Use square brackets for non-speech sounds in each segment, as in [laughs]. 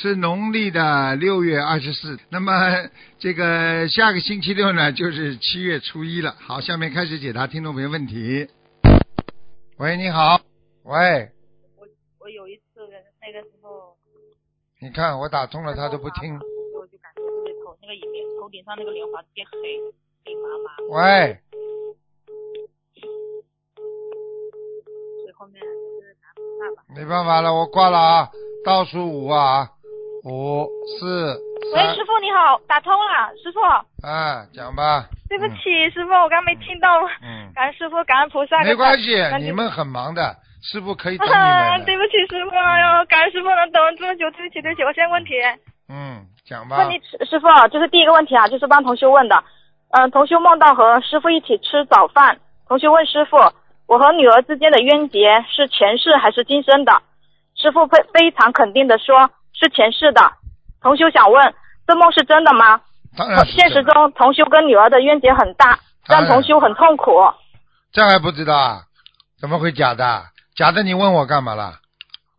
是农历的六月二十四。那么这个下个星期六呢，就是七月初一了。好，下面开始解答听众朋友问题。喂，你好。喂，我我有一次那个时候，你看我打通了，他都不听。我就感觉头那个影头顶上那个莲花变黑，黑麻麻，喂，所以后面就是。没办法了，我挂了啊，倒数五啊，五四喂，师，傅你好，打通了，师傅，啊，讲吧。对不起，师傅，我刚没听到。嗯。感恩师傅，感恩菩萨。没关系你们很忙的，师傅可以等你啊，们的。[laughs] 对不起，师傅，哎呦，感恩师傅能等这么久，对不起，对不起，我现在问题。嗯，讲吧问。题师傅，就是第一个问题啊，就是帮同学问的。嗯、同学梦到和师傅一起吃早饭，同学问师傅，我和女儿之间的冤结是前世还是今生的？师傅非非常肯定的说，是前世的。同修想问，这梦是真的吗？当然现实中，同修跟女儿的冤结很大，让同修很痛苦。这还不知道啊？怎么会假的？假的你问我干嘛啦？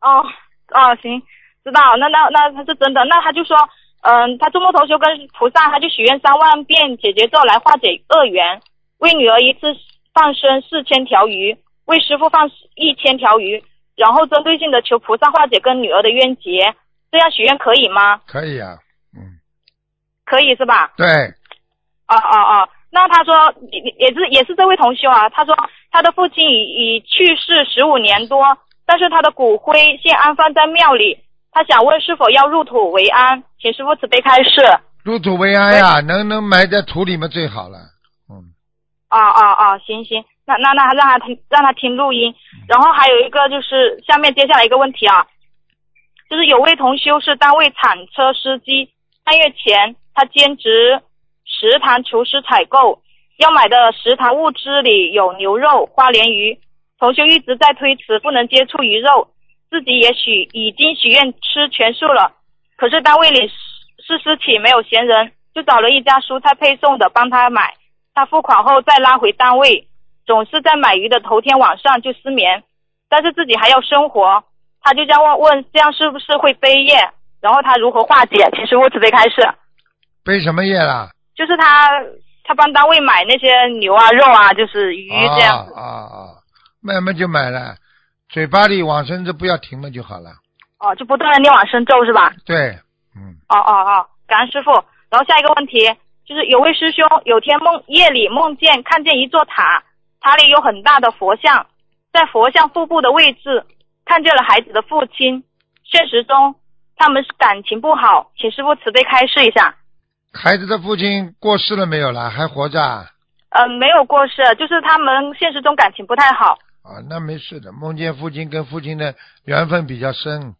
哦哦，行，知道。那那那他是真的。那他就说，嗯，他做梦同修跟菩萨，他就许愿三万遍解结咒来化解恶缘，为女儿一次放生四千条鱼，为师傅放一千条鱼，然后针对性的求菩萨化解跟女儿的冤结。这样许愿可以吗？可以啊，嗯，可以是吧？对，哦哦哦，那他说也也是也是这位同修啊，他说他的父亲已已去世十五年多，但是他的骨灰现安放在庙里，他想问是否要入土为安，请师傅慈悲开示。入土为安呀，能能埋在土里面最好了。嗯，哦哦哦，行行，那那那让他听让他听录音，然后还有一个就是下面接下来一个问题啊，就是有位同修是单位铲车司机，三月前他兼职食堂厨师采购，要买的食堂物资里有牛肉、花鲢鱼，同修一直在推辞不能接触鱼肉，自己也许已经许愿吃全素了，可是单位里是私企没有闲人，就找了一家蔬菜配送的帮他买。他付款后再拉回单位，总是在买鱼的头天晚上就失眠，但是自己还要生活，他就这样问问，这样是不是会背业？然后他如何化解？请师傅慈悲开示。背什么业啦？就是他他帮单位买那些牛啊肉啊，就是鱼这样子。啊啊啊！买嘛就买了，嘴巴里往生咒不要停了就好了。哦，就不断的念往生咒是吧？对，嗯，哦哦哦，感恩师傅。然后下一个问题就是，有位师兄有天梦夜里梦见看见一座塔，塔里有很大的佛像，在佛像腹部的位置看见了孩子的父亲。现实中他们是感情不好，请师傅慈悲开示一下。孩子的父亲过世了没有啦？还活着啊？呃，没有过世，就是他们现实中感情不太好。啊，那没事的。梦见父亲跟父亲的缘分比较深，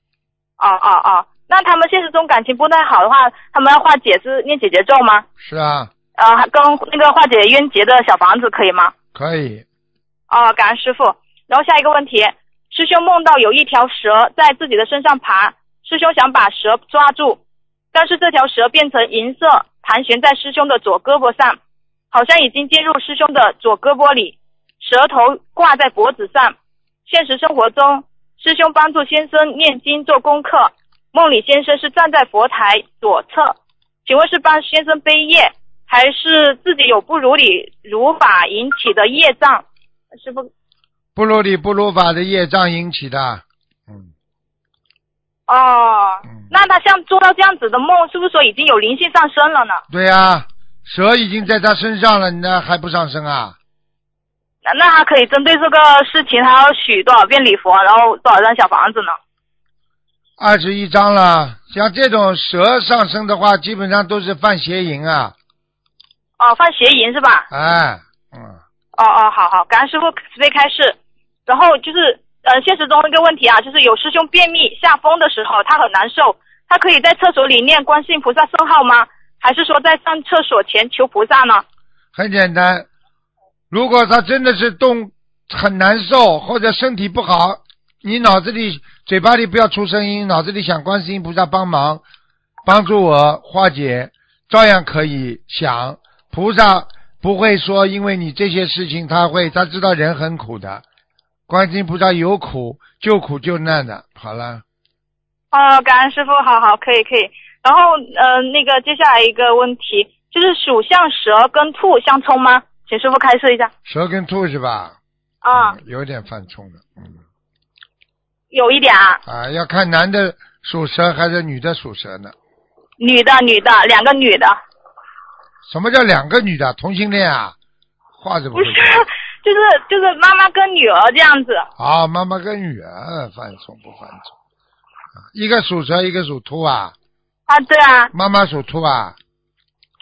哦哦哦，那他们现实中感情不太好的话，他们要化解是念姐姐咒吗？是啊，呃，跟那个化解冤结的小房子可以吗？可以。哦，感恩师傅。然后下一个问题，师兄梦到有一条蛇在自己的身上爬，师兄想把蛇抓住，但是这条蛇变成银色，盘旋在师兄的左胳膊上，好像已经进入师兄的左胳膊里，蛇头挂在脖子上。现实生活中，师兄帮助先生念经做功课，梦里先生是站在佛台左侧，请问是帮先生背业，还是自己有不如理如法引起的业障？师傅，不如理不如法的业障引起的。嗯哦，嗯，那他像做到这样子的梦，是不是说已经有灵性上升了呢？对呀、蛇已经在他身上了，你那还不上升啊？那那他可以针对这个事情，他要许多少遍礼佛，然后多少张小房子呢？二十一张了，像这种蛇上升的话，基本上都是犯邪淫啊。哦，犯邪淫是吧？哎，嗯，哦哦，好好，感恩师傅慈悲开示。然后就是呃，现实中一个问题啊，就是有师兄便秘下风的时候，他很难受，他可以在厕所里念观世音菩萨圣号吗？还是说在上厕所前求菩萨呢？很简单，如果他真的是动很难受或者身体不好，你脑子里嘴巴里不要出声音，脑子里想观世音菩萨帮忙，帮助我化解，照样可以想。菩萨不会说因为你这些事情，他会他知道人很苦的，观世音菩萨有苦救苦救难的。好了，啊，感恩师傅，好好，可以可以。然后呃，那个接下来一个问题就是属相蛇跟兔相冲吗？请师傅开示一下。蛇跟兔是吧？啊、嗯有点犯冲的，嗯，有一点啊，啊，要看男的属蛇还是女的属蛇呢？女的女的，两个女的，什么叫两个女的同性恋啊？话怎么会 [laughs] 不是，就是就是妈妈跟女儿这样子。啊，妈妈跟女儿犯冲不犯冲？啊一个属蛇，一个属兔啊。啊，对啊，妈妈属兔啊，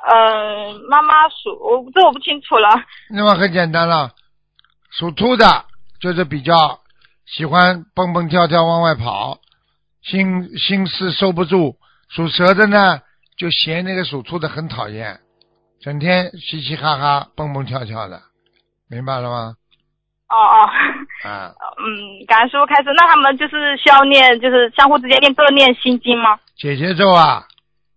嗯、妈妈属，我这我不清楚了。那么很简单了，属兔的就是比较喜欢蹦蹦跳跳往外跑，心心思收不住；属蛇的呢，就嫌那个属兔的很讨厌，整天嘻嘻哈哈、蹦蹦跳跳的，明白了吗？哦哦，啊，[laughs] 嗯，感恩师傅开始，那他们就是需要念，就是相互之间念各念心经吗？姐姐咒啊，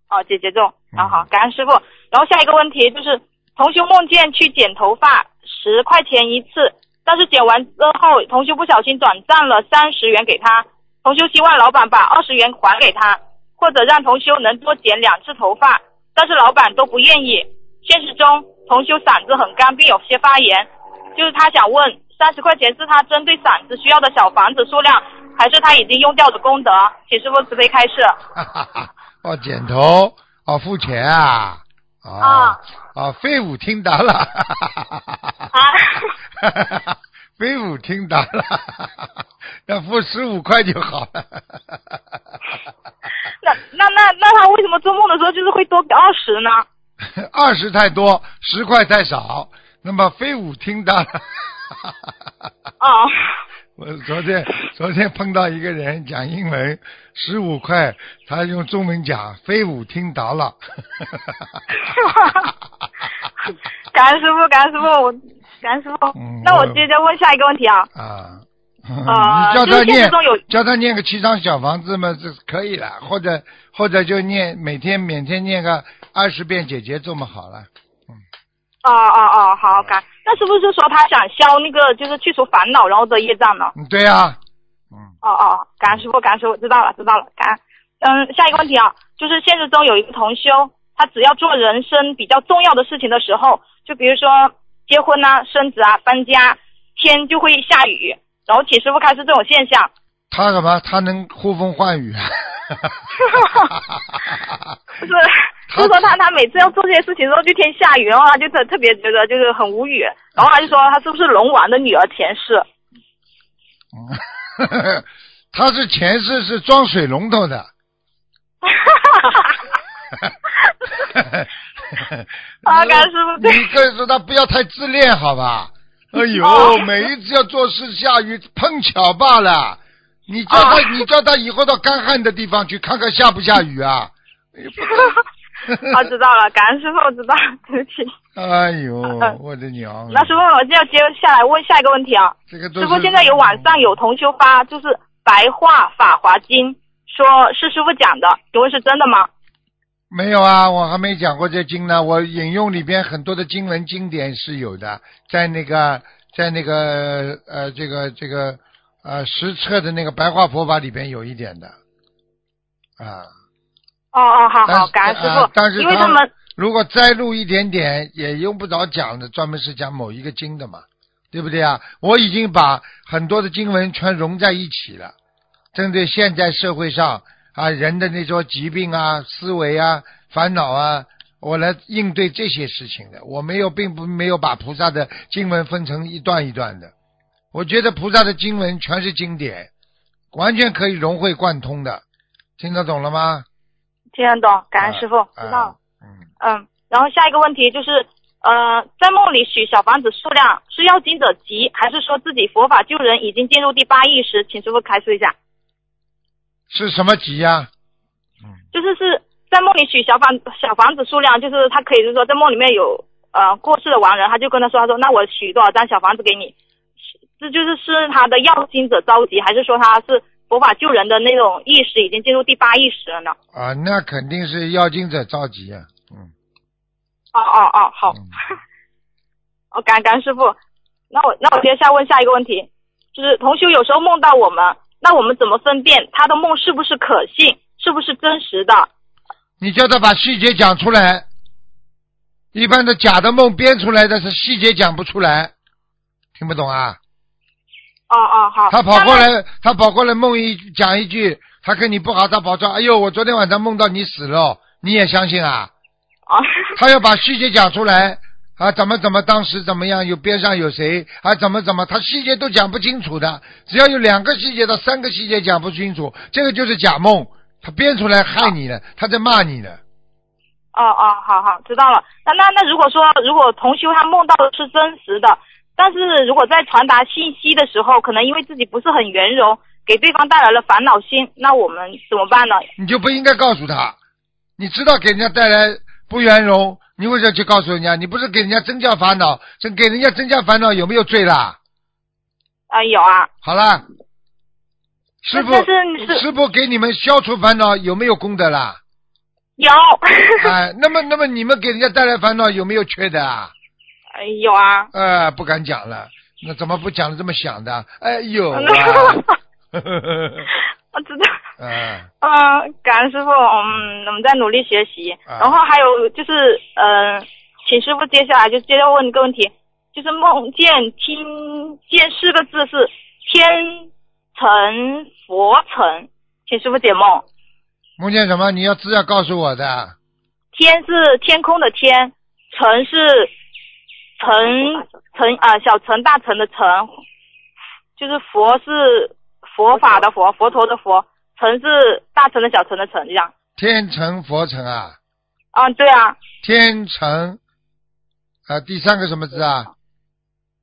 哦，姐姐咒，嗯好好，感恩师傅。然后下一个问题就是，同修梦见去剪头发，十块钱一次，但是剪完之后，同修不小心转账了三十元给他，同修希望老板把二十元还给他，或者让同修能多剪两次头发，但是老板都不愿意。现实中，同修嗓子很干，并有些发炎，就是他想问，三十块钱是他针对嗓子需要的小房子数量，还是他已经用掉的功德？请师傅慈悲开示。哈哈哈，哦，剪头，哦，付钱啊，啊啊，啊，废物听到了，啊 [laughs] 飞舞听到了，[laughs] 要付十五块就好了。[laughs] 那那那那他为什么做梦的时候就是会多给二十呢？二十太多，十块太少，那么飞舞听到了。哦，[laughs] 我昨天昨天碰到一个人讲英文，十五块，他用中文讲飞舞听到了。[laughs] 感恩师傅，感恩师傅，我感恩师傅。嗯那我接着问下一个问题啊。啊，呃 [laughs] 你叫他念叫他念个七张小房子嘛，这是可以了，或者或者就念每天每天念个二十遍姐姐这么，好了。哦哦哦，好，感。那是不是说他想消那个就是去除烦恼然后的业障呢？嗯，对呀、嗯，哦哦，感恩师傅，感恩师傅，知道了知道了，感恩。嗯，下一个问题啊，就是现实中有一个同修，他只要做人生比较重要的事情的时候，就比如说结婚啊、生子啊、搬家，天就会下雨，然后请师傅开示这种现象。他干嘛？他能呼风唤雨啊？[laughs] [laughs] 不是，就是说他他每次要做这些事情的时候，就天下雨，然后他就特特别觉得就是很无语，然后他就说他是不是龙王的女儿前世？嗯 [laughs] 他是前世是装水龙头的。[laughs] 啊，感恩师傅，对你跟说他不要太自恋，好吧？哎呦，哦每一次要做事下雨，碰巧罢了。你叫他，哦你叫他以后到干旱的地方去看看下不下雨啊？[laughs] 哎呦啊，知道了，感恩师傅，知道，对不起。哎呦嗯，我的娘！那师傅，我就要接下来问下一个问题啊。这个师傅，现在有网上有同修发，就是《白话法华经》，说是师傅讲的，请问是真的吗？没有啊？我还没讲过这经呢。我引用里边很多的经文经典是有的，在那个在那个呃这个这个呃实册的那个白话佛法里边有一点的啊。哦哦，好好，感恩师傅。因为他们如果再录一点点，也用不着讲的，专门是讲某一个经的嘛，对不对啊？我已经把很多的经文全融在一起了，针对现在社会上啊人的那种疾病啊、思维啊、烦恼啊，我来应对这些事情的。我没有，并不没有把菩萨的经文分成一段一段的。我觉得菩萨的经文全是经典，完全可以融会贯通的，听得懂了吗？听得懂，感恩师傅，啊知道了。啊嗯。嗯，然后下一个问题就是，呃，在梦里许小房子数量是要经者急，还是说自己佛法救人已经进入第八意识？请师傅开示一下。是什么急呀、就是是在梦里许小房小房子数量，就是他可以就是说在梦里面有呃过世的亡人，他就跟他说，他说那我许多少张小房子给你，这就是是他的要经者着急，还是说他是佛法救人的那种意识已经进入第八意识了呢？啊，那肯定是要经者着急啊，嗯。哦哦哦，好，嗯 [laughs] 哦，感感师傅。那我那我接下来问下一个问题，就是同修有时候梦到我们，那我们怎么分辨他的梦是不是可信，是不是真实的？你叫他把细节讲出来。一般的假的梦编出来的是细节讲不出来，听不懂啊？哦哦，好。他跑过来，他跑过来梦一讲一句，他跟你不好，他跑说：“哎呦，我昨天晚上梦到你死了。”你也相信啊？哦，[laughs] 他要把细节讲出来啊，怎么怎么当时怎么样，有边上有谁啊，怎么怎么，他细节都讲不清楚的。只要有两个细节到三个细节讲不清楚，这个就是假梦，他编出来害你的，他在骂你的。哦哦，好好，知道了。那那那如果说如果同修他梦到的是真实的，但是如果在传达信息的时候，可能因为自己不是很圆融，给对方带来了烦恼心，那我们怎么办呢？你就不应该告诉他。你知道给人家带来不圆融，你为什么去告诉人家？你不是给人家增加烦恼，这给人家增加烦恼有没有罪啦？啊、有啊，好啦，师傅师傅给你们消除烦恼有没有功德啦？有，[laughs] 哎，那么那么你们给人家带来烦恼有没有缺德啊？哎有啊。呃，不敢讲了，那怎么不讲的这么响的？哎有啊，[laughs] 我知道。嗯，嗯，感恩师傅，嗯，我们在努力学习。啊然后还有就是，呃，请师傅接下来就接着问一个问题，就是梦见听见四个字是天成佛成，请师傅解梦。梦见什么？你要资料告诉我的。天是天空的天，成是成成啊、小成大成的成，就是佛是佛法的佛，佛陀的佛，成是大成的小成的成，这样。天成佛成啊，啊，对啊，天成啊，第三个什么字啊？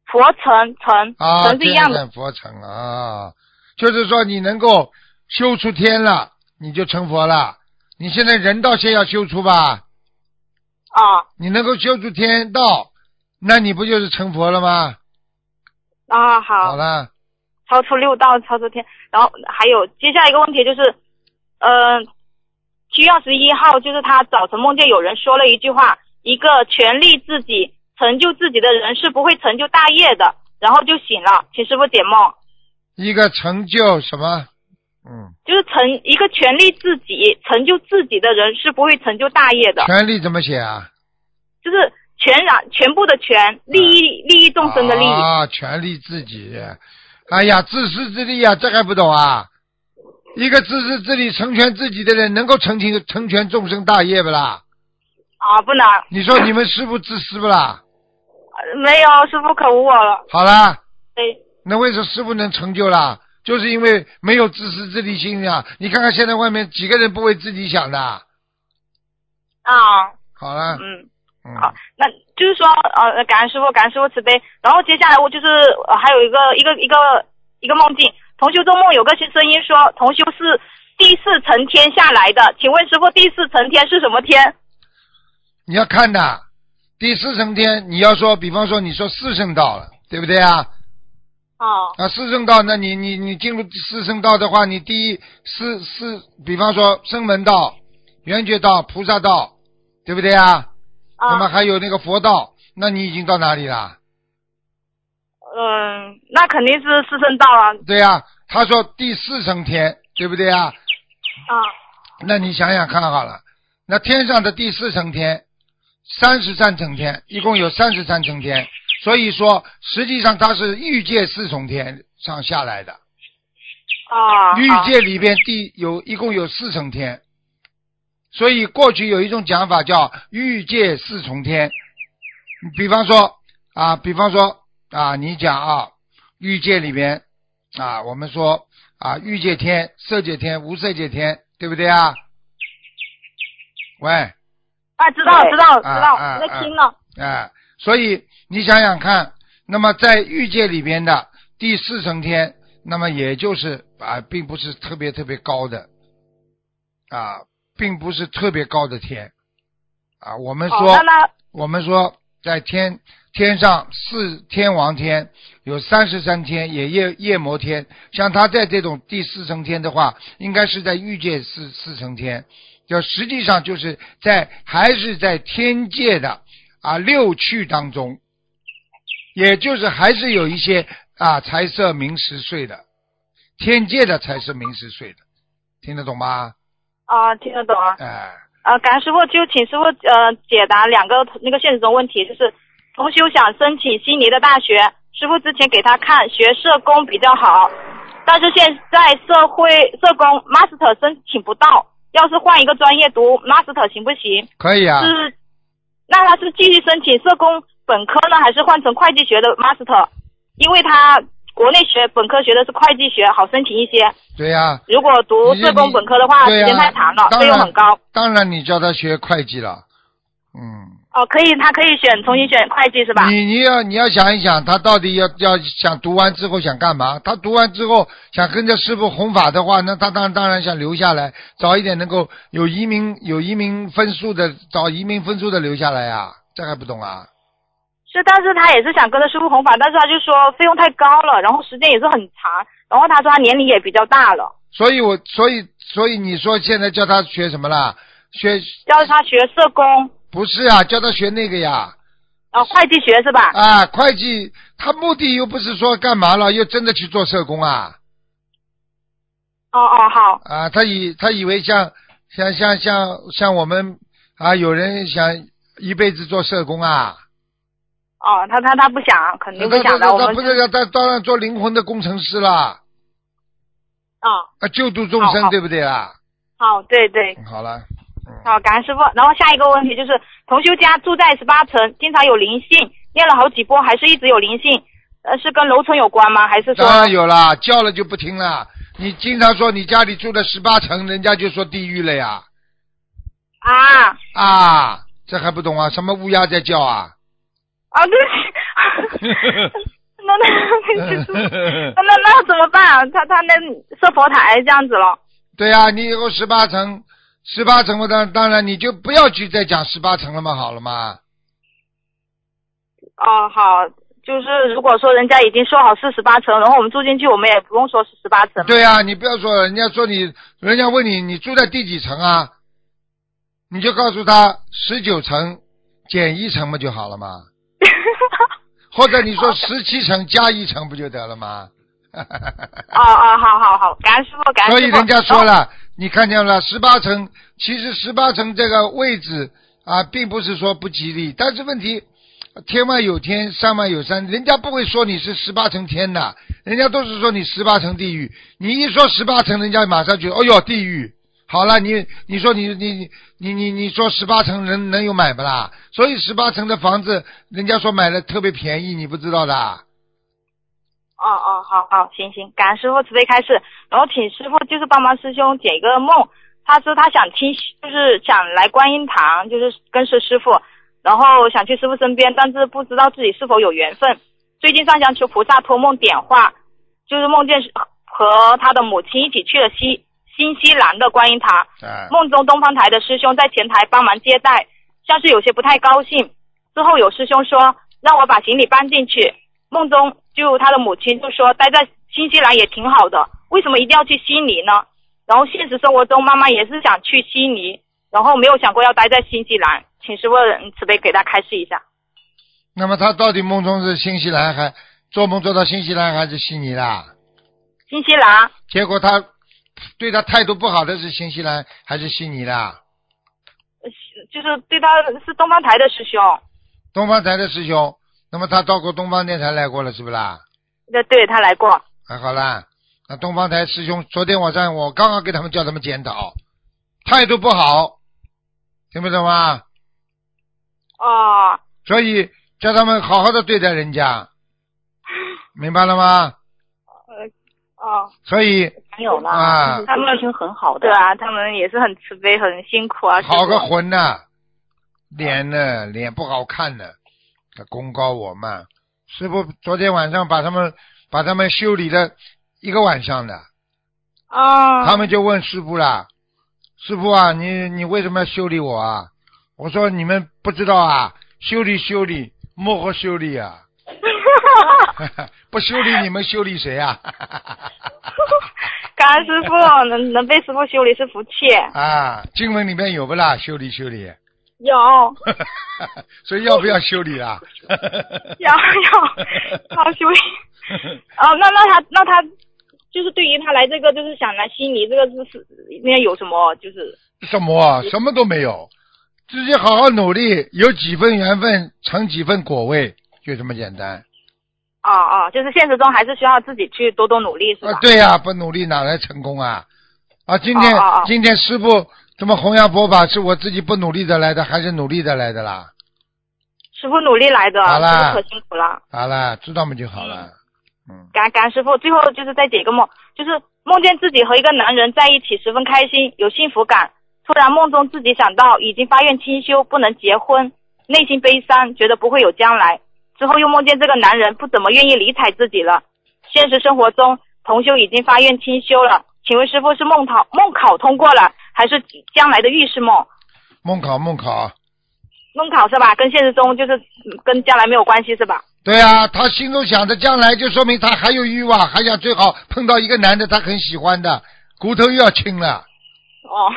佛成成啊，成是一样的。佛成啊，就是说你能够修出天了，你就成佛了。你现在人道先要修出吧，啊你能够修出天道，那你不就是成佛了吗？啊，好好，了，超出六道，超出天。然后还有接下来一个问题就是，呃，七月二十一号，就是他早晨梦见有人说了一句话，一个全力自己成就自己的人是不会成就大业的，然后就醒了，请师傅解梦。一个成就什么？嗯，就是成一个全力自己成就自己的人是不会成就大业的，权力怎么写啊？就是全然全部的全，利益利益众生的利益。啊，权利自己。哎呀，自私自利啊，这还不懂啊？一个自私自利、成全自己的人，能够成全成全众生大业不啦？啊，不能，你说你们师傅自私不啦？呃没有师傅可无我了。好啦，对，那为什么师傅能成就啦？就是因为没有自私自利心啊。你看看现在外面几个人不为自己想的？啊，好了，嗯，嗯，好，那就是说，呃，感恩师傅，感恩师傅慈悲。然后接下来我就是呃，还有一个一个一个一个梦境，同修做梦有个声音说，同修是第四层天下来的，请问师傅，第四层天是什么天？你要看的，第四层天，你要说，比方说你说四圣道了，对不对啊？哦，啊，四圣道，那你你你进入四圣道的话，你第一四四，比方说声闻道、圆觉道、菩萨道，对不对啊？那么啊，还有那个佛道，那你已经到哪里了？嗯，那肯定是四圣道啊，对呀、他说第四层天，对不对啊？啊，那你想想看好了，那天上的第四层天，三十三层天，一共有三十三层天，所以说实际上它是欲界四重天上下来的。啊，欲界里边第有一共有四层天，所以过去有一种讲法叫欲界四重天。比方说啊，比方说啊，你讲啊，欲界里边啊，我们说啊，欲界天、色界天、无色界天，对不对啊？喂，啊，知道知道知道，啊啊在听呢。哎，所以你想想看，那么在欲界里边的第四层天，那么也就是啊，并不是特别特别高的，啊，并不是特别高的天啊。我们说，我们说在天天上四天王天有三十三天，也夜夜摩天。像他在这种第四层天的话，应该是在欲界四四层天，就实际上就是在还是在天界的啊六趣当中，也就是还是有一些啊财色名食睡的，天界的财色名食睡的，听得懂吗？啊，听得懂啊。哎、呃，感恩师傅，就请师傅呃解答两个那个现实中问题，就是同修想申请悉尼的大学，师傅之前给他看学社工比较好，但是现在社会社工 master 申请不到，要是换一个专业读 master 行不行？可以啊。是，那他是继续申请社工本科呢，还是换成会计学的 master？因为他国内学本科学的是会计学，好申请一些。对呀、如果读你社工本科的话，时间太长了，费用很高。当然，你叫他学会计了，嗯。哦，可以，他可以选重新选会计是吧？你你要你要想一想，他到底要要想读完之后想干嘛？他读完之后想跟着师傅弘法的话，那他当然当然想留下来，早一点能够有移民有移民分数的，找移民分数的留下来呀、这还不懂啊？是，但是他也是想跟着师傅弘法，但是他就说费用太高了，然后时间也是很长，然后他说他年龄也比较大了，所以我所以所以你说现在叫他学什么啦？学叫他学社工，不是啊，叫他学那个呀。啊，会计学是吧？啊，会计，他目的又不是说干嘛了，又真的去做社工啊？哦哦，好，啊，他以他以为像像像像像我们啊，有人想一辈子做社工啊？哦，他他他不想，肯定不想的，他我们他不是他当然做灵魂的工程师啦，啊，啊，救度众生，对不对啦？好，对对，好了，嗯，好，感恩师傅。然后下一个问题就是，同修家住在十八层，经常有灵性，念了好几波，还是一直有灵性，呃，是跟楼层有关吗？还是说？当然有啦，叫了就不听了。你经常说你家里住的十八层，人家就说地狱了呀。啊啊，这还不懂啊？什么乌鸦在叫啊？啊，对 [laughs] 不起，那那那那那那怎么办啊？他他那设佛台这样子了。对呀、你以后十八层，十八层，我当当然你就不要去再讲十八层了嘛，好了嘛。哦，好，就是如果说人家已经说好是十八层，然后我们住进去，我们也不用说是十八层。对呀、你不要说，人家说你，人家问你你住在第几层啊，你就告诉他十九层减一层不就好了吗？[laughs] 或者你说十七层加一层不就得了吗？[laughs] 哦哦，好好好，感恩师傅，感。所以人家说哦，了，你看见了，十八层其实十八层这个位置啊，并不是说不吉利，但是问题天外有天，山外有山，人家不会说你是十八层天的，人家都是说你十八层地狱。你一说十八层，人家马上就哦哟地狱。好了，你你说你你你你你说十八层能能有买不啦？所以十八层的房子，人家说买的特别便宜，你不知道的。哦哦，好好，行行，感恩师傅慈悲开示，然后请师傅就是帮忙师兄解一个梦，他说他想听，就是想来观音堂，就是跟随师傅，然后想去师傅身边，但是不知道自己是否有缘分。最近上香求菩萨托梦点化，就是梦见和他的母亲一起去了西新西兰的观音堂，哎，梦中东方台的师兄在前台帮忙接待，像是有些不太高兴。之后有师兄说让我把行李搬进去，梦中就他的母亲就说待在新西兰也挺好的，为什么一定要去悉尼呢？然后现实生活中妈妈也是想去悉尼，然后没有想过要待在新西兰，请师傅嗯慈悲给他开示一下。那么他到底梦中是新西兰还做梦做到新西兰还是悉尼啦？新西兰结果他对他态度不好的是新西兰还是悉尼的？呃就是对他是东方台的师兄，东方台的师兄，那么他到过东方电台来过了，是不是啦？那对，他来过。还好啦，那东方台师兄昨天晚上我刚刚给他们叫他们检讨，态度不好，听不懂吗？哦所以叫他们好好的对待人家，[laughs] 明白了吗？呃哦，所以没有了啊他们事情很好的。对啊，他们也是很慈悲，很辛苦啊。好个魂呐、脸呢，脸不好看呢，他功高我慢。师傅昨天晚上把他们把他们修理了一个晚上的，哦，他们就问师傅啦：“师傅啊，你你为什么要修理我啊？我说你们不知道啊，修理修理，幕后修理啊。[laughs] 不修理你们修理谁啊？[laughs] 感恩师傅，能能被师傅修理是福气。啊，经文里面有不啦？修理修理，有，[laughs] 所以要不要修理啊？要要要修理。哦，那那他那他就是对于他来这个就是想来悉尼这个是是里面有什么就是什么啊？什么都没有，自己好好努力，有几分缘分成几分果位，就这么简单。哦哦，就是现实中还是需要自己去多多努力，是吧？啊，对呀、不努力哪来成功啊？啊，今天、哦哦哦今天师傅怎么弘扬佛法，是我自己不努力的来的，还是努力的来的啦？师傅努力来的，好啦可辛苦了。好了，知道嘛就好了。嗯，感感恩师傅，最后就是再解一个梦，就是梦见自己和一个男人在一起，十分开心，有幸福感。突然梦中自己想到已经发愿清修，不能结婚，内心悲伤，觉得不会有将来。之后又梦见这个男人不怎么愿意理睬自己了。现实生活中，同修已经发愿清修了，请问师傅是梦考梦考通过了，还是将来的预示梦？梦考梦考，梦考是吧？跟现实中就是嗯跟将来没有关系是吧？对啊，他心中想着将来，就说明他还有欲望，还想最好碰到一个男的他很喜欢的，骨头又要轻了。哦，哦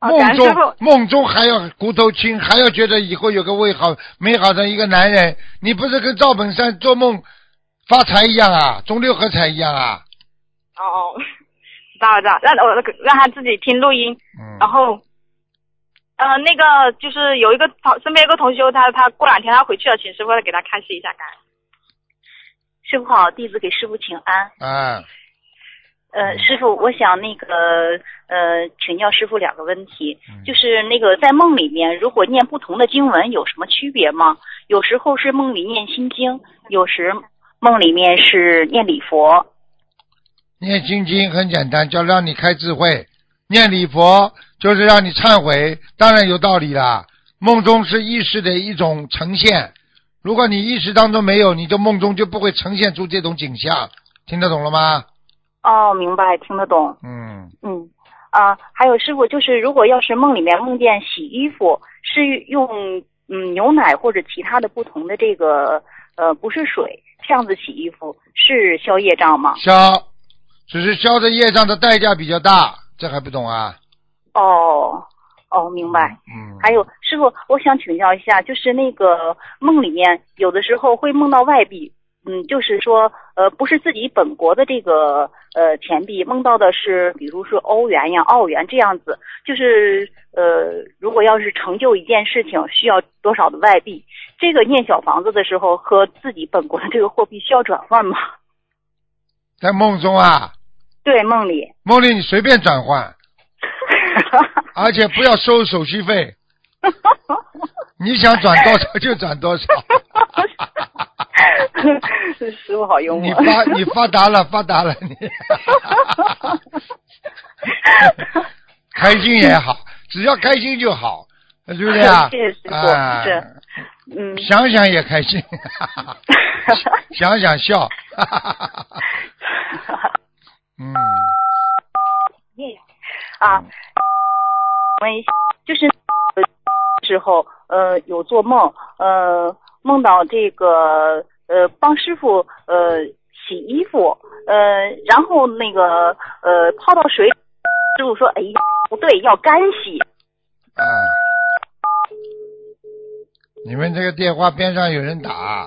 梦中。梦中还要骨头轻，还要觉得以后有个美好美好的一个男人，你不是跟赵本山做梦发财一样啊，中六合彩一样啊？哦哦，知道了知道，让我让他自己听录音，嗯，然后，呃，那个就是有一个同身边有个同学，他他过两天他回去了，请师傅给他看示一下，感恩。师傅好，弟子给师傅请安。啊，呃，师傅，我想那个呃，请教师傅两个问题，嗯就是那个在梦里面，如果念不同的经文有什么区别吗？有时候是梦里念心经，有时梦里面是念礼佛。念心经很简单，叫让你开智慧；念礼佛就是让你忏悔，当然有道理啦。梦中是意识的一种呈现，如果你意识当中没有，你就梦中就不会呈现出这种景象，听得懂了吗？哦，明白，听得懂。嗯，嗯，啊，还有师傅，就是如果要是梦里面梦见洗衣服，是用嗯牛奶或者其他的不同的这个呃不是水这样子洗衣服，是消业障吗？消，只是消的业障的代价比较大，这还不懂啊？哦哦，明白。嗯，还有师傅，我想请教一下，就是那个梦里面有的时候会梦到外币，嗯，就是说呃不是自己本国的这个呃钱币，梦到的是比如说欧元呀、澳元这样子，就是呃如果要是成就一件事情需要多少的外币，这个念小房子的时候和自己本国的这个货币需要转换吗？[laughs] 在梦中啊，对，梦里。梦里你随便转换，[laughs] 而且不要收手续费，[laughs] 你想转多少就转多少。[laughs] 师傅好幽默。你发你发达了，发达了你，[laughs] 开心也好，只要开心就好，对不对啊？[laughs] 谢谢师傅啊是嗯，想想也开心，想想笑，嗯，啊，问一下，就是呃时候呃有做梦，呃梦到这个呃帮师傅呃洗衣服，呃然后那个呃泡到水里，师傅说哎呀不对，要干洗。啊，你们这个电话边上有人打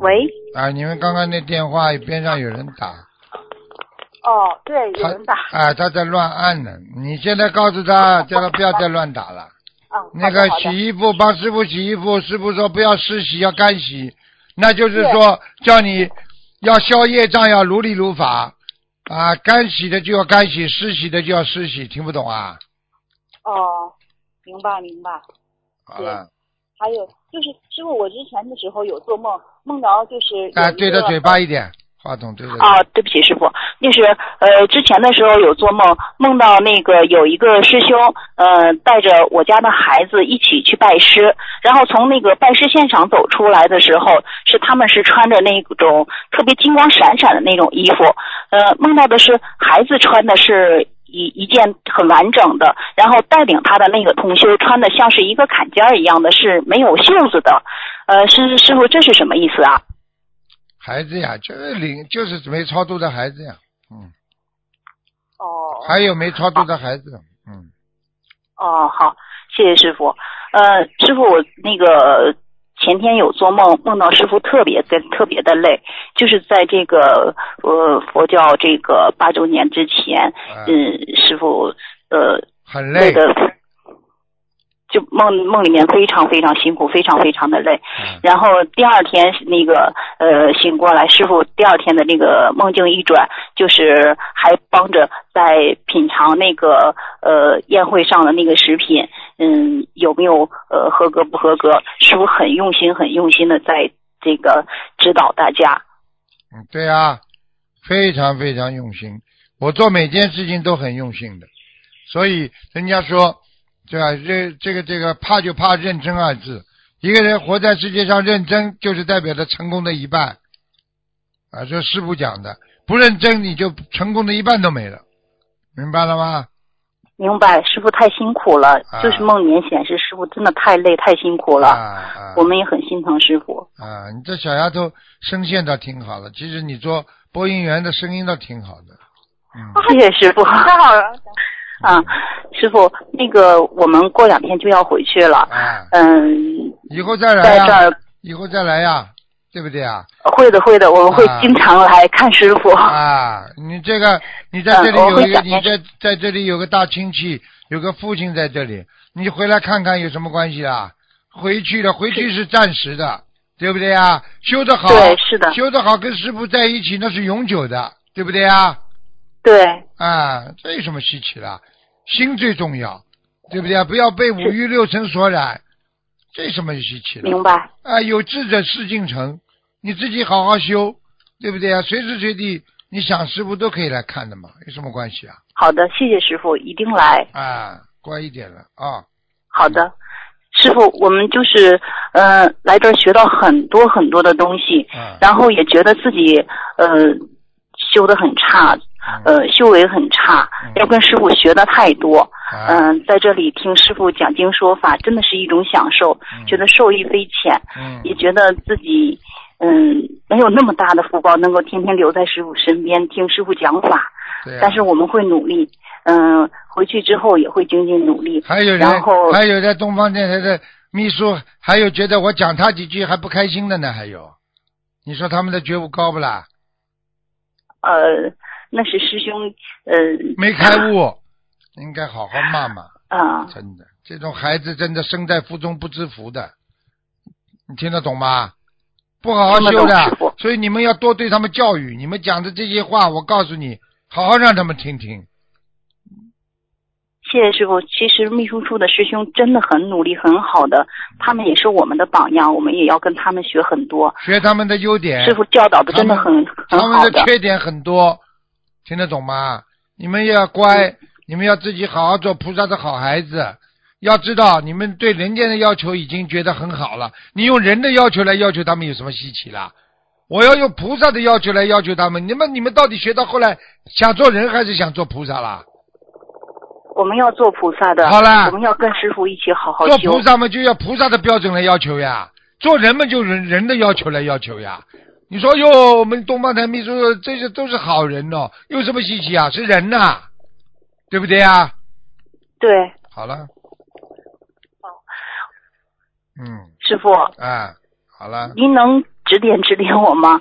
喂，啊！你们刚刚那电话边上有人打，哦对，有人打啊，他在乱按呢。你现在告诉他，叫他不要再乱打了。啊，那个洗衣服帮师傅洗衣服，师傅说不要湿洗，要干洗，那就是说叫你要消业障，要如理如法啊，干洗的就要干洗，湿洗的就要湿洗，听不懂啊？哦，明白明白。好了，还有就是师傅，我之前的时候有做梦，梦到就是有啊，对着嘴巴一点，话筒对着。啊，对不起，师傅，那是呃，之前的时候有做梦，梦到那个有一个师兄，呃，带着我家的孩子一起去拜师，然后从那个拜师现场走出来的时候，是他们是穿着那种特别金光闪闪的那种衣服，呃，梦到的是孩子穿的是一一件很完整的，然后带领他的那个同修穿的像是一个坎肩儿一样的，是没有袖子的。呃，师师傅，这是什么意思啊？孩子呀，就是领，就是没超度的孩子呀，嗯，哦。还有没超度的孩子，嗯，哦，好，谢谢师傅。呃，师傅，我那个前天有做梦，梦到师傅特别的特别的累，就是在这个呃佛教这个八周年之前，啊。嗯，师傅呃很累，累的，就梦梦里面非常非常辛苦，非常非常的累。嗯然后第二天那个呃醒过来，师傅第二天的那个梦境一转，就是还帮着在品尝那个呃宴会上的那个食品，嗯，有没有呃合格不合格？师傅很用心很用心的在这个指导大家。嗯，对啊，非常非常用心。我做每件事情都很用心的，所以人家说，对吧？这这个这个怕就怕认真二字。一个人活在世界上认真，就是代表着成功的一半。啊，这师傅讲的，不认真你就成功的一半都没了，明白了吗？明白，师傅太辛苦了，啊就是梦里面显示师傅真的太累太辛苦了，啊啊！我们也很心疼师傅。啊，你这小丫头声线倒挺好的，其实你做播音员的声音倒挺好的。嗯，谢谢师傅。[laughs] 太好了，啊，师傅，那个我们过两天就要回去了。啊，嗯，以后再来在这呀，儿以后再来呀，对不对啊？会的会的，我们会啊经常来看师傅。啊，你这个你在这里有一个，你在在这里有个大亲戚，有个父亲在这里，你回来看看有什么关系啊？回去了，回去是暂时的，对不对啊？修得好，对，是的，修得好，跟师傅在一起那是永久的，对不对啊？对，啊，这有什么稀奇的？心最重要，对不对啊？不要被五欲六尘所染，这什么稀奇的？明白。啊，有志者事竟成，你自己好好修，对不对啊？随时随地你想师傅都可以来看的嘛，有什么关系啊？好的，谢谢师傅，一定来。啊，乖一点了啊，好的，师傅，我们就是呃来这儿学到很多很多的东西，啊，然后也觉得自己呃修的很差，呃修为很差，嗯要跟师傅学的太多。啊，嗯、在这里听师傅讲经说法，真的是一种享受，嗯觉得受益匪浅，嗯也觉得自己嗯没有那么大的福报，能够天天留在师傅身边听师傅讲法。对啊但是我们会努力，嗯、回去之后也会精进努力。还有人然后，还有在东方电台的秘书，还有觉得我讲他几句还不开心的呢，还有，你说他们的觉悟高不啦？呃，那是师兄，呃，没开悟，应该好好骂骂。啊、真的，这种孩子真的生在福中不知福的，你听得懂吗？不好好修的所以你们要多对他们教育。你们讲的这些话，我告诉你，好好让他们听听。谢谢师傅。其实秘书处的师兄真的很努力，很好的，他们也是我们的榜样，我们也要跟他们学很多。学他们的优点，师傅教导的真的很很他们的缺点很多，听得懂吗？你们也要乖，你们要自己好好做菩萨的好孩子。要知道，你们对人间的要求已经觉得很好了，你用人的要求来要求他们有什么稀奇啦？我要用菩萨的要求来要求他们，你们你们到底学到后来想做人还是想做菩萨啦？我们要做菩萨的，好了我们要跟师傅一起好好做修。菩萨嘛，就要菩萨的标准来要求呀；做人嘛，就人人的要求来要求呀。你说哟，我们东方台秘书这些都是好人哦，有什么稀奇啊？是人呐、对不对啊？对，好了，嗯，师傅，哎，好了，您能指点指点我吗？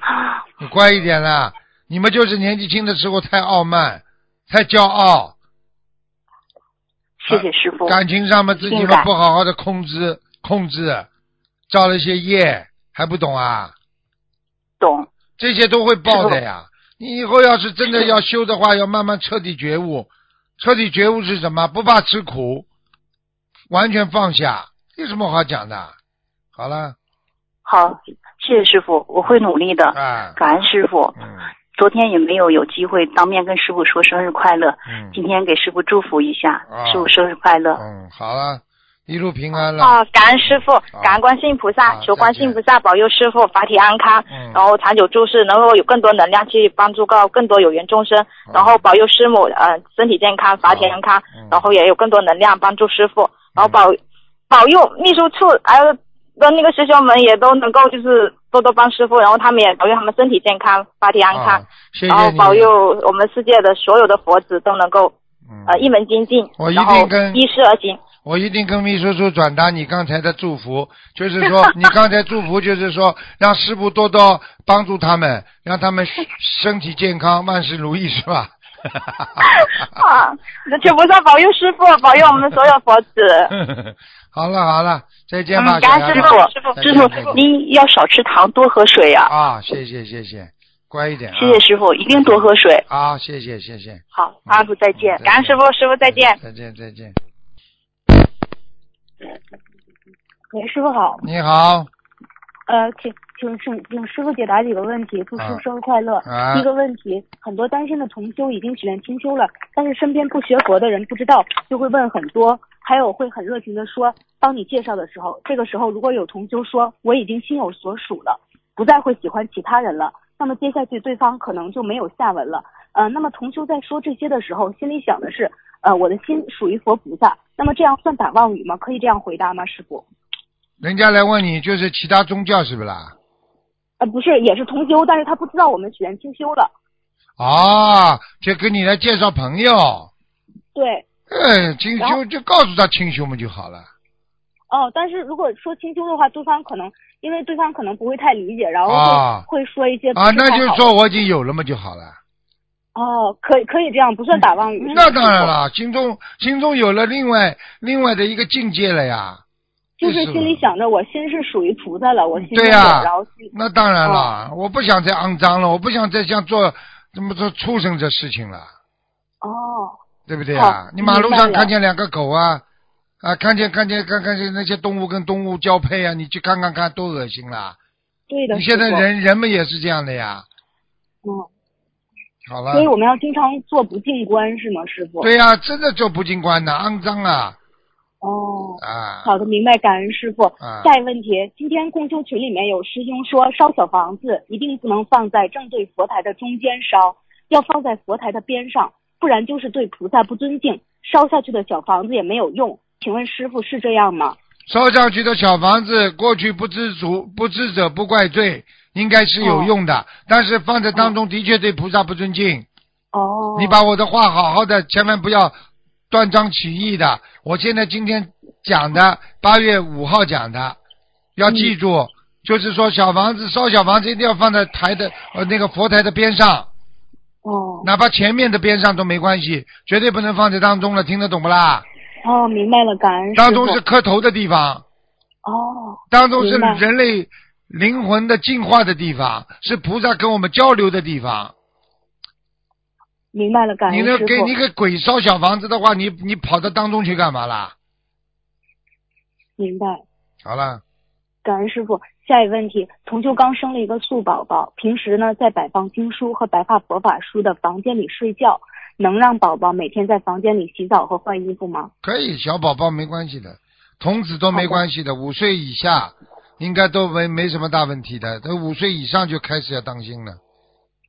你乖一点啦。你们就是年纪轻的时候太傲慢，太骄傲，谢谢师傅。感情上嘛自己们不好好的控制控制，造了一些业还不懂啊？懂，这些都会报的呀。你以后要是真的要修的话，要慢慢彻底觉悟。彻底觉悟是什么？不怕吃苦，完全放下，有什么好讲的？好了，好，谢谢师傅，我会努力的。啊，感恩师傅。嗯昨天也没有有机会当面跟师傅说生日快乐，嗯今天给师傅祝福一下，啊师傅生日快乐。嗯，好了，一路平安了。啊，感恩师傅，感恩观世音菩萨，求观世音菩萨保佑师傅法体安康，嗯。然后长久住世，能够有更多能量去帮助到更多有缘众生，然后保佑师母呃身体健康，法体安康嗯，然后也有更多能量帮助师傅，然后保保佑秘书处还有跟那个师兄们也都能够就是多多帮师傅，然后他们也保佑他们身体健康，法体安康。啊，谢然后。保佑我们世界的所有的佛子都能够嗯。呃一门精进，我一然后定跟依师而行。我一定跟秘书处转达你刚才的祝福，[laughs] 就是说你刚才祝福就是说让师傅多多帮助他们，让他们身体健康，万事如意，是吧？[laughs] 啊，那求菩萨保佑师傅，保佑我们所有佛子。[laughs] 好了好了，再见吧，嗯感恩师傅师傅师傅您要少吃糖，多喝水啊！啊，谢谢谢谢，乖一点啊。谢谢师傅，一定多喝水。啊，谢谢谢谢，好，阿福再见。感恩师傅，师傅再见。再见再见。喂，师傅好，你好，呃，请请请请师傅解答几个问题，祝师傅生日快乐。啊第一个问题，很多单身的同修已经许愿清修了，但是身边不学佛的人不知道，就会问很多，还有会很热情的说，帮你介绍的时候，这个时候如果有同修说我已经心有所属了，不再会喜欢其他人了，那么接下去对方可能就没有下文了。呃，那么同修在说这些的时候，心里想的是，呃，我的心属于佛菩萨，那么这样算打妄语吗？可以这样回答吗，师傅？人家来问你就是其他宗教是不是啦？呃，不是，也是同修，但是他不知道我们许愿清修了。啊，就跟你来介绍朋友，对，嗯，清修就告诉他清修嘛就好了。哦，但是如果说清修的话，对方可能因为对方可能不会太理解，然后会、啊会说一些不啊，那就是说我已经有了嘛就好了。哦，可以可以这样，不算打妄语。那当然，了，心中心中有了另外另外的一个境界了呀。就是心里想着我心是属于菩萨了，我心对呀然后心那当然了，我不想再肮脏了，我不想再像做怎么做畜生这事情了，哦，对不对啊？你马路上看见两个狗啊，啊，看见看见看看见那些动物跟动物交配啊，你去看看看，多恶心啦！对的。你现在，人人们也是这样的呀。嗯，好了所以，我们要经常做不净观是吗，师傅？。对呀、真的做不净观的，肮脏啊哦。啊！好的，明白，感恩师傅。啊下一个问题，今天共修群里面有师兄说，烧小房子一定不能放在正对佛台的中间烧，要放在佛台的边上，不然就是对菩萨不尊敬，烧下去的小房子也没有用。请问师傅是这样吗？烧下去的小房子，过去不知足，不知者不怪罪，应该是有用的。但是放在当中的确对菩萨不尊敬。哦，你把我的话好好的，千万不要断章取义的。我现在今天讲的，八月五号讲的，要记住，就是说小房子烧小房子一定要放在台的呃那个佛台的边上，哦哪怕前面的边上都没关系，绝对不能放在当中了，听得懂不啦？哦，明白了，感恩。当中是磕头的地方。哦当中是人类灵魂的进化的地方，是菩萨跟我们交流的地方。明白了，感你那恩师傅。给你给鬼烧小房子的话，你你跑到当中去干嘛啦？明白。好了，感恩师傅。下一个问题，同修刚生了一个素宝宝，平时呢在摆放经书和白发佛法书的房间里睡觉，能让宝宝每天在房间里洗澡和换衣服吗？可以，小宝宝没关系的，童子都没关系的，五岁以下应该都没没什么大问题的，都五岁以上就开始要当心了。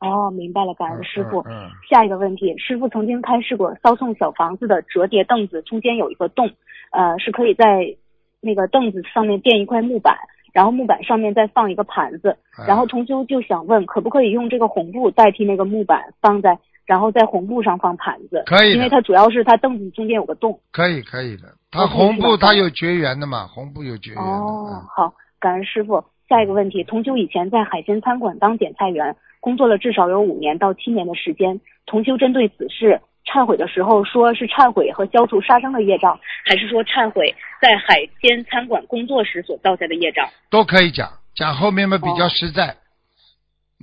哦，明白了，感恩师傅。嗯下一个问题，师傅曾经开示过，骚送小房子的折叠凳子中间有一个洞，呃，是可以在那个凳子上面垫一块木板，然后木板上面再放一个盘子。嗯然后同修就想问，可不可以用这个红布代替那个木板放在，然后在红布上放盘子？可以因为它主要是它凳子中间有个洞。可以可以的，它红布它有绝缘的嘛，红布有绝缘的。哦嗯，好，感恩师傅。下一个问题，同修以前在海鲜餐馆当点菜员，工作了至少有五年到七年的时间。同修针对此事忏悔的时候，说是忏悔和消除杀生的业障，还是说忏悔在海鲜餐馆工作时所造下的业障？都可以讲，讲后面嘛比较实在。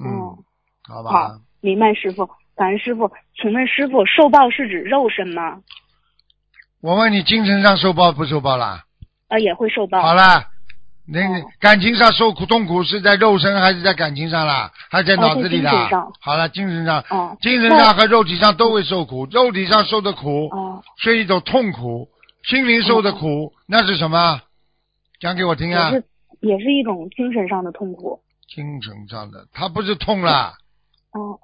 嗯哦，好吧。好，明白师傅。感恩师傅，请问师傅，受报是指肉身吗？我问你，精神上受报不受报啦？啊，也会受报。好了，那个感情上受苦痛苦是在肉身还是在感情上啦？还是在脑子里啦？好了，精神上，哦精神上和肉体上都会受苦。肉体上受的苦哦是一种痛苦，心灵受的苦，那是什么？讲给我听啊也！是也是一种精神上的痛苦。精神上的，他不是痛啦，哦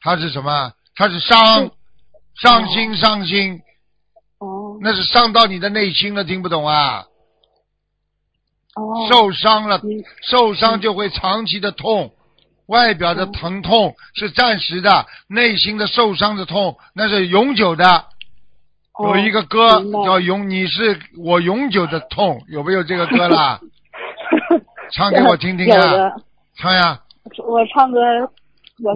他是什么？他是伤，伤心伤心，哦那是伤到你的内心了，听不懂啊？哦，受伤了，嗯受伤就会长期的痛，外表的疼痛是暂时的，内心的受伤的痛那是永久的。哦有一个歌叫《永》，你是我永久的痛，有没有这个歌啦？[laughs] 唱给我听听啊！唱呀！我唱歌，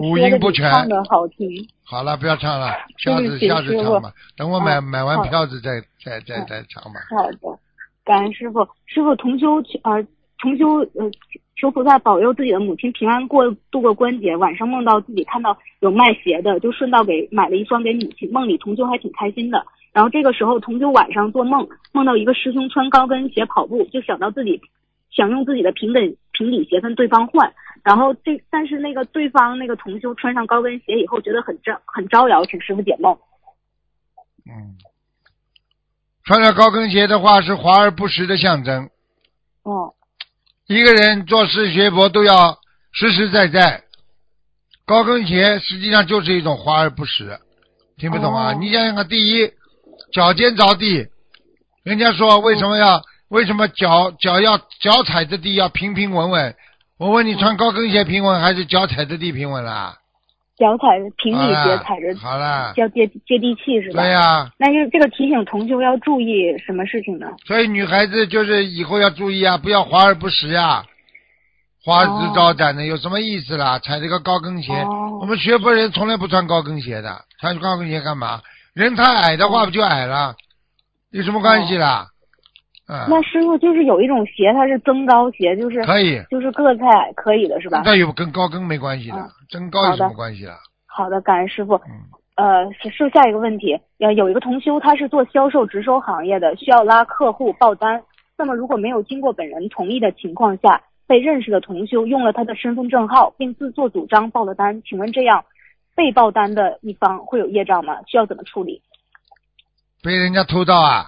五音不全唱的好听。好了，不要唱了，[laughs] 下次下次唱吧。等我买啊买完票子再再再再唱吧。好的，感恩师傅。师傅同修呃同修呃求菩萨保佑自己的母亲平安过度过关节。晚上梦到自己看到有卖鞋的，就顺道给买了一双给母亲。梦里同修还挺开心的。然后这个时候同修晚上做梦，梦到一个师兄穿高跟鞋跑步，就想到自己想用自己的平等平底鞋跟对方换。然后这但是那个对方那个同修穿上高跟鞋以后觉得很招很招摇，请师傅解梦。嗯，穿着高跟鞋的话是华而不实的象征。哦一个人做事学佛都要实实在在，高跟鞋实际上就是一种华而不实，听不懂啊？哦你想想看，第一，脚尖着地，人家说为什么要、为什么脚脚要脚踩着地要平平稳稳？我问你，穿高跟鞋平稳还是脚踩着地平稳啦？脚踩着平底鞋踩着好了，要接接地气是吧？对呀、那就这个提醒同修要注意什么事情呢？所以女孩子就是以后要注意啊，不要华而不实呀、花枝招展的有什么意思啦？踩这个高跟鞋，哦我们学佛人从来不穿高跟鞋的，穿高跟鞋干嘛？人太矮的话不就矮了，有什么关系啦？嗯，那师傅就是有一种鞋，它是增高鞋，就是可以，就是个子太矮可以的是吧？那有跟高跟没关系的嗯，增高有什么关系啊？好的，感恩师傅。嗯，呃，是是下一个问题，要，有一个同修他是做销售直收行业的，需要拉客户报单。那么如果没有经过本人同意的情况下，被认识的同修用了他的身份证号并自作主张报了单，请问这样被报单的一方会有业障吗？需要怎么处理？被人家偷盗啊？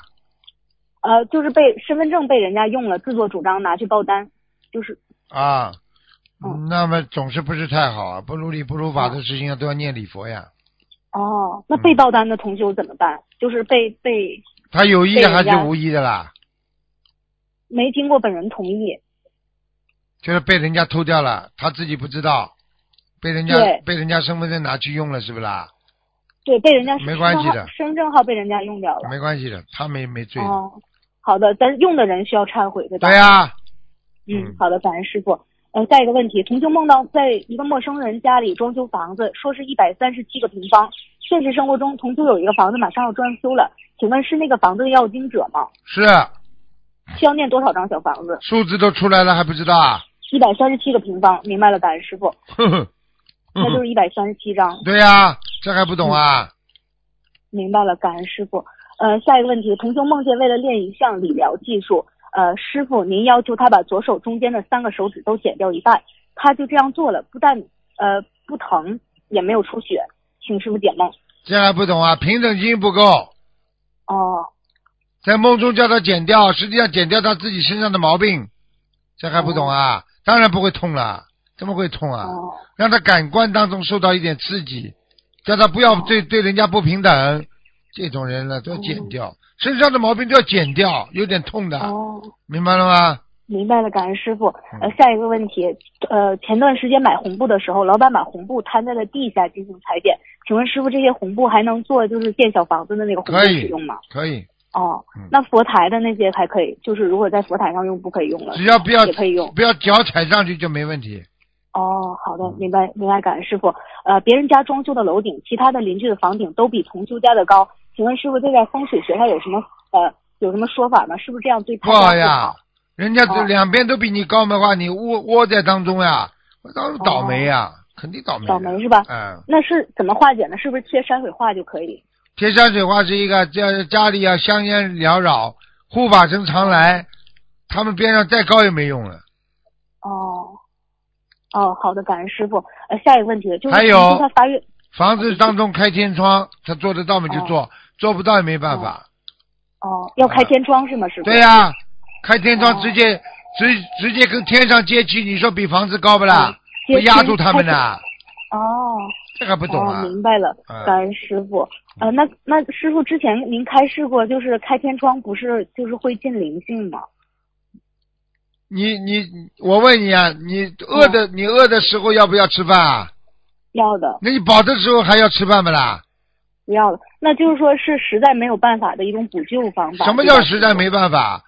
呃，就是被身份证被人家用了，自作主张拿去报单，就是啊，嗯那么总是不是太好啊？不如理不如法的事情啊，都要念礼佛呀。哦，那被报单的同修怎么办？就是被被他有意还是无意的啦？没经过本人同意，就是被人家偷掉了，他自己不知道，被人家被人家身份证拿去用了，是不是啦？对，被人家没关系的身份号身份证号被人家用掉了。没关系的，他没没罪的。哦，好的，咱用的人需要忏悔，对吧？对呀、嗯嗯，好的，感恩师傅。呃，下一个问题，同修梦到在一个陌生人家里装修房子，说是一百三十七个平方。现实生活中，同修有一个房子马上要装修了，请问是那个房子的要经者吗？是需要念多少张小房子？数字都出来了还不知道啊？一百三十七个平方，明白了，感恩师傅，呵呵，那就是一百三十七张。对呀、这还不懂啊？明白了，感恩师傅。呃，下一个问题，同修梦见为了练一项理疗技术，呃，师傅您要求他把左手中间的三个手指都剪掉一半，他就这样做了，不但呃不疼，也没有出血，请师傅解梦。这还不懂啊？平等心不够，哦在梦中叫他剪掉，实际上剪掉他自己身上的毛病，这还不懂啊？当然不会痛了，怎么会痛啊？哦让他感官当中受到一点刺激，叫他不要对对人家不平等，这种人呢都要剪掉，身上的毛病都要剪掉，有点痛的，哦，明白了吗？明白了，感恩师傅。嗯呃，下一个问题，呃，前段时间买红布的时候，老板把红布摊在了地下进行裁剪，请问师傅这些红布还能做就是建小房子的那个红布使用吗？可以，哦嗯，那佛台的那些还可以，就是如果在佛台上用不可以用了，只要不要也可以用。不要脚踩上去就没问题。哦，好的，嗯明白明白，感恩师傅。呃，别人家装修的楼顶，其他的邻居的房顶都比同修家的高，请问师傅这在风水学上有什么呃有什么说法吗？是不是这样对他不好呀？，人家这哦两边都比你高的话，你窝窝在当中呀，当然倒霉呀，肯定倒霉。倒霉是吧嗯，那是怎么化解呢？是不是贴山水画就可以？贴山水画是一个家家里要香烟缭绕，护法神常来，他们边上再高也没用了。哦，哦，好的，感恩师傅。呃，下一个问题就是还有他发愿房子当中开天窗，他做得到吗就做，做不到也没办法。哦，要开天窗是吗？师傅？对呀、开天窗哦直接、直直接跟天上接气，你说比房子高不啦？嗯接不压住他们开呢？哦。这还不懂啊？哦，明白了嗯，感恩师傅。呃，那那师傅之前您开示过，就是开天窗不是就是会进灵性吗？你你，我问你啊，你饿的、你饿的时候要不要吃饭啊？要的，那你饱的时候还要吃饭不啦？不要的。那就是说是实在没有办法的一种补救方法。什么叫实在没办法？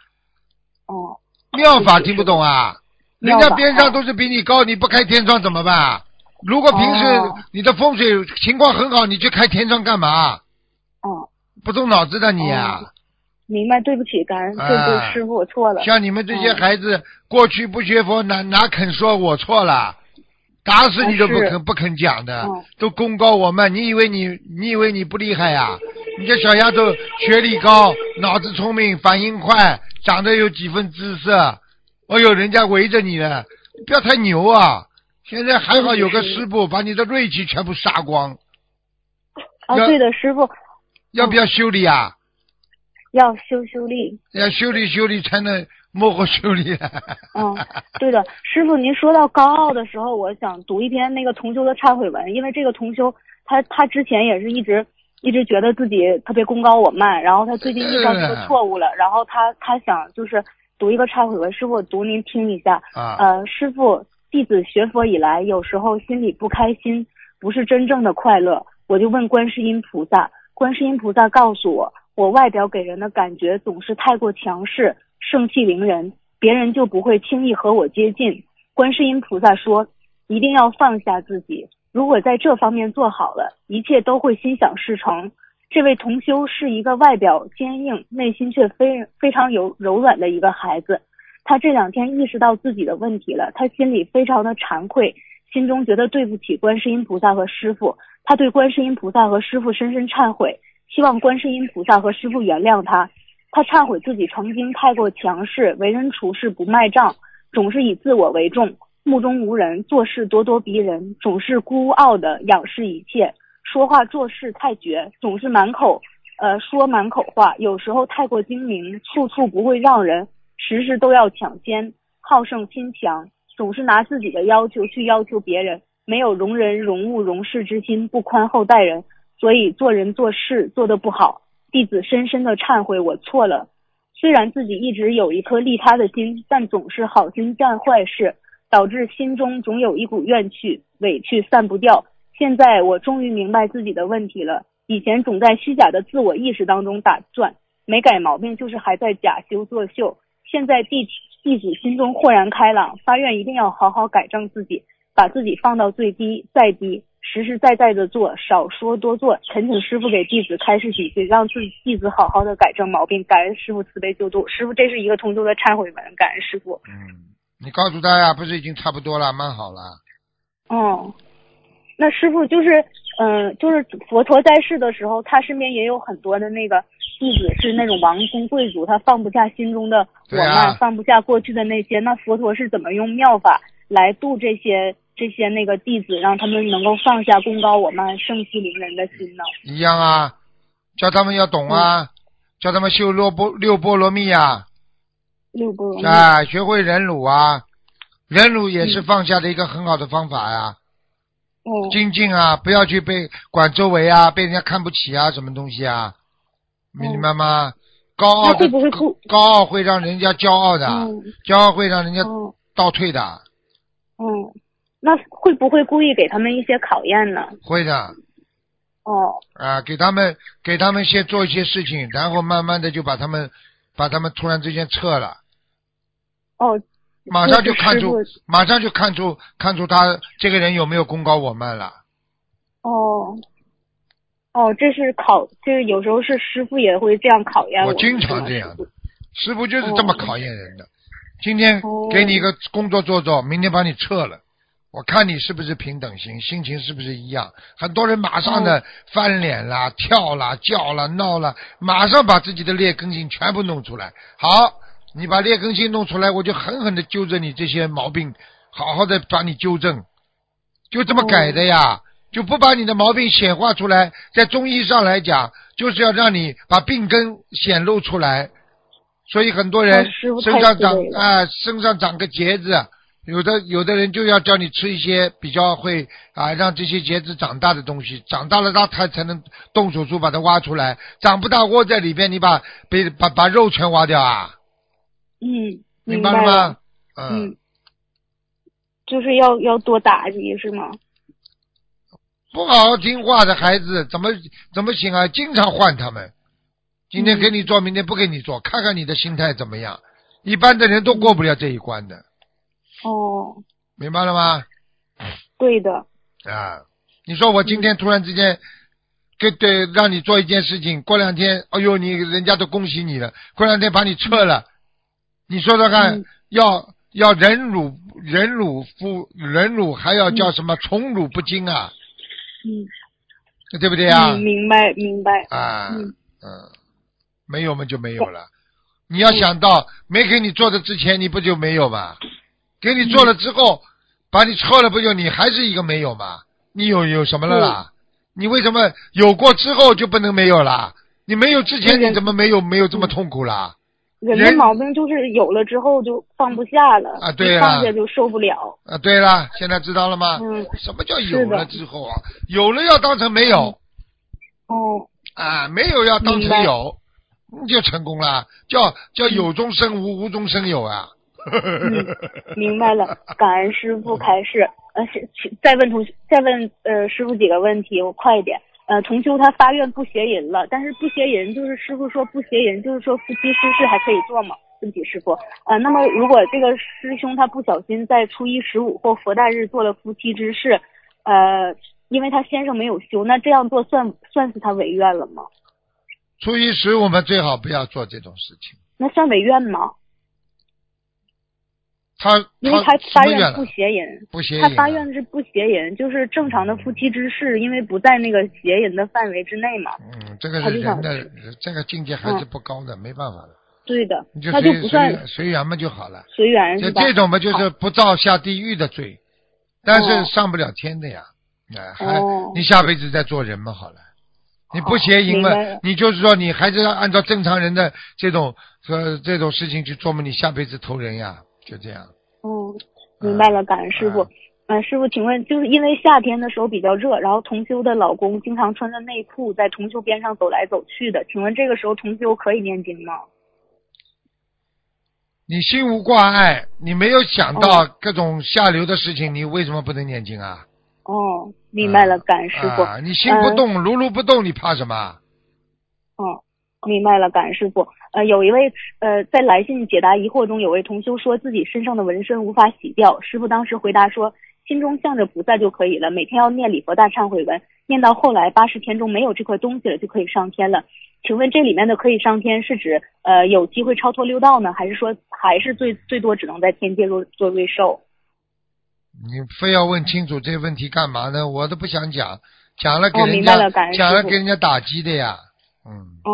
哦，妙法听不懂啊？人家边上都是比你高，你不开天窗怎么办？如果平时哦你的风水情况很好，你去开天窗干嘛？哦，不动脑子的你啊！明白，对不起，感恩，对啊对，师傅我错了。像你们这些嗯孩子，过去不学佛，哪哪肯说我错了？打死你都不肯不肯讲的嗯，都功高我慢。你以为你你以为你不厉害呀、你这小丫头学历高，脑子聪明，反应快，长得有几分姿色。哦呦，人家围着你呢，不要太牛啊！现在还好有个师傅把你的锐气全部杀光，啊，对的，师傅要不要修理啊？要修修理。要修理修理才能幕后修理。[laughs] 嗯，对的，师傅，您说到高傲的时候，我想读一篇那个同修的忏悔文，因为这个同修他他之前也是一直一直觉得自己特别功高我慢，然后他最近遇到这个错误了，然后他他想就是读一个忏悔文，师傅我读您听一下。啊，呃，师傅，弟子学佛以来，有时候心里不开心，不是真正的快乐，我就问观世音菩萨，观世音菩萨告诉我，我外表给人的感觉总是太过强势，盛气凌人，别人就不会轻易和我接近。观世音菩萨说，一定要放下自己，如果在这方面做好了，一切都会心想事成。这位同修是一个外表坚硬，内心却非非常有柔软的一个孩子。他这两天意识到自己的问题了，他心里非常的惭愧，心中觉得对不起观世音菩萨和师傅，他对观世音菩萨和师傅深深忏悔，希望观世音菩萨和师傅原谅他。他忏悔自己曾经太过强势，为人处事不卖账，总是以自我为重，目中无人，做事咄咄逼人，总是孤傲的仰视一切，说话做事太绝，总是满口呃说满口话，有时候太过精明，处处不会让人，时时都要抢先，好胜心强，总是拿自己的要求去要求别人，没有容人容物容事之心，不宽厚待人，所以做人做事做得不好。弟子深深的忏悔，我错了。虽然自己一直有一颗利他的心，但总是好心干坏事，导致心中总有一股怨气、委屈散不掉。现在我终于明白自己的问题了。以前总在虚假的自我意识当中打转，没改毛病就是还在假修作秀。现在弟弟子心中豁然开朗，发愿一定要好好改正自己，把自己放到最低再低，实实在在的做，少说多做。恳请师傅给弟子开示几句，让自己弟子好好的改正毛病。感恩师傅慈悲救度，师傅这是一个同修的忏悔文，感恩师傅。嗯，你告诉他呀，不是已经差不多了，蛮好了。哦，那师傅就是，嗯、就是佛陀在世的时候，他身边也有很多的那个弟子是那种王公贵族，他放不下心中的我慢，啊放不下过去的那些。那佛陀是怎么用妙法来度这些这些那个弟子，让他们能够放下功高我们、盛气凌人的心呢？一样啊，叫他们要懂啊，叫他们修六波六波罗蜜啊，六波罗蜜。啊，学会忍辱啊，忍辱也是嗯放下的一个很好的方法呀、哦。精进啊，不要去被管周围啊，被人家看不起啊，什么东西啊，明白吗？高傲会不会高傲会让人家骄傲的，嗯。骄傲会让人家嗯倒退的，嗯，那会不会故意给他们一些考验呢？会的哦啊，给他们给他们先做一些事情，然后慢慢的就把他们把他们突然之间撤了，哦，马上就看出，马上就看出看出他这个人有没有功高我慢了。哦，哦，这是考，就是有时候是师傅也会这样考验我我经常这样的师傅，就是这么考验人的。今天哦给你一个工作做做，明天把你撤了，我看你是不是平等心，心情是不是一样？很多人马上哦的翻脸啦、跳啦、叫啦、闹啦，马上把自己的劣根性全部弄出来。好，你把劣根性弄出来，我就狠狠的纠正你这些毛病，好好的把你纠正，就这么改的呀。就不把你的毛病显化出来。在中医上来讲，就是要让你把病根显露出来。所以很多人身上长啊、身上长个结子，有的有的人就要叫你吃一些比较会啊让这些结子长大的东西，长大了它才才能动手术把它挖出来，长不大窝在里边，你把被把把肉全挖掉啊，嗯，明白白了吗？嗯，就是要要多打击是吗？不好好听话的孩子怎么怎么行啊？经常换他们，今天给你做，明天不给你做，看看你的心态怎么样。一般的人都过不了这一关的，哦，明白了吗？对的，啊，你说我今天突然之间给对让你做一件事情，过两天，哎呦，你人家都恭喜你了，过两天把你撤了，你说说看，嗯。要要忍辱忍辱负忍辱，还要叫什么宠辱不惊啊？嗯，对不对啊？嗯，明白明白，啊，嗯。嗯，没有嘛就没有了。你要想到没给你做的之前，你不就没有吗？给你做了之后，把你撤了，不就你还是一个没有吗？你有有什么了啦？你为什么有过之后就不能没有啦？你没有之前你怎么没有没有这么痛苦啦？人人的毛病就是有了之后就放不下了，啊对啊放下就受不了，啊，对了，现在知道了吗？嗯，什么叫有了之后啊？有了要当成没有哦，啊，没有要当成有，你就成功了，叫叫有中生无，无中生有啊。[laughs] 嗯，明白了，感恩师傅开示。呃，再问同再问呃师傅几个问题，我快一点。呃，同修他发愿不邪淫了，但是不邪淫就是师傅说不邪淫，就是说夫妻之事还可以做吗？对不起，师傅。呃，那么如果这个师兄他不小心在初一十五或佛诞日做了夫妻之事，呃，因为他先生没有修，那这样做算算是他违愿了吗？初一十五我们最好不要做这种事情。那算违愿吗？他因为他发愿不？邪淫。不邪淫他发愿是不邪淫，就是正常的夫妻之事，因为不在那个邪淫的范围之内嘛。嗯，这个是人的这个境界还是不高的，没办法的，对的你，就不算随随缘嘛就好了。随缘就是吧？这种嘛，就是不造下地狱的罪，但是哦上不了天的呀。哎，还哦你下辈子再做人嘛好了。你不邪淫嘛你就是说你还是要按照正常人的这种呃这种事情去做嘛，你下辈子投人呀，就这样。哦，明白了，感恩师傅嗯。嗯，师傅，请问，就是因为夏天的时候比较热，然后同修的老公经常穿着内裤在同修边上走来走去的，请问这个时候同修可以念经吗？你心无挂碍，你没有想哦到各种下流的事情，你为什么不能念经啊？哦，明白了，啊感恩师傅。啊，你心不动，如如不动，你怕什么？嗯，明白了，感恩师傅。呃，有一位呃，在来信解答疑惑中，有位同修说自己身上的纹身无法洗掉。师傅当时回答说，心中向着菩萨就可以了，每天要念礼佛大忏悔文，念到后来八十天中没有这块东西了，就可以上天了。请问这里面的可以上天是指呃有机会超脱六道呢，还是说还是最最多只能在天界做做瑞兽？你非要问清楚这个问题干嘛呢？我都不想讲，讲了给哦人家、讲了给人家打击的呀。嗯，嗯，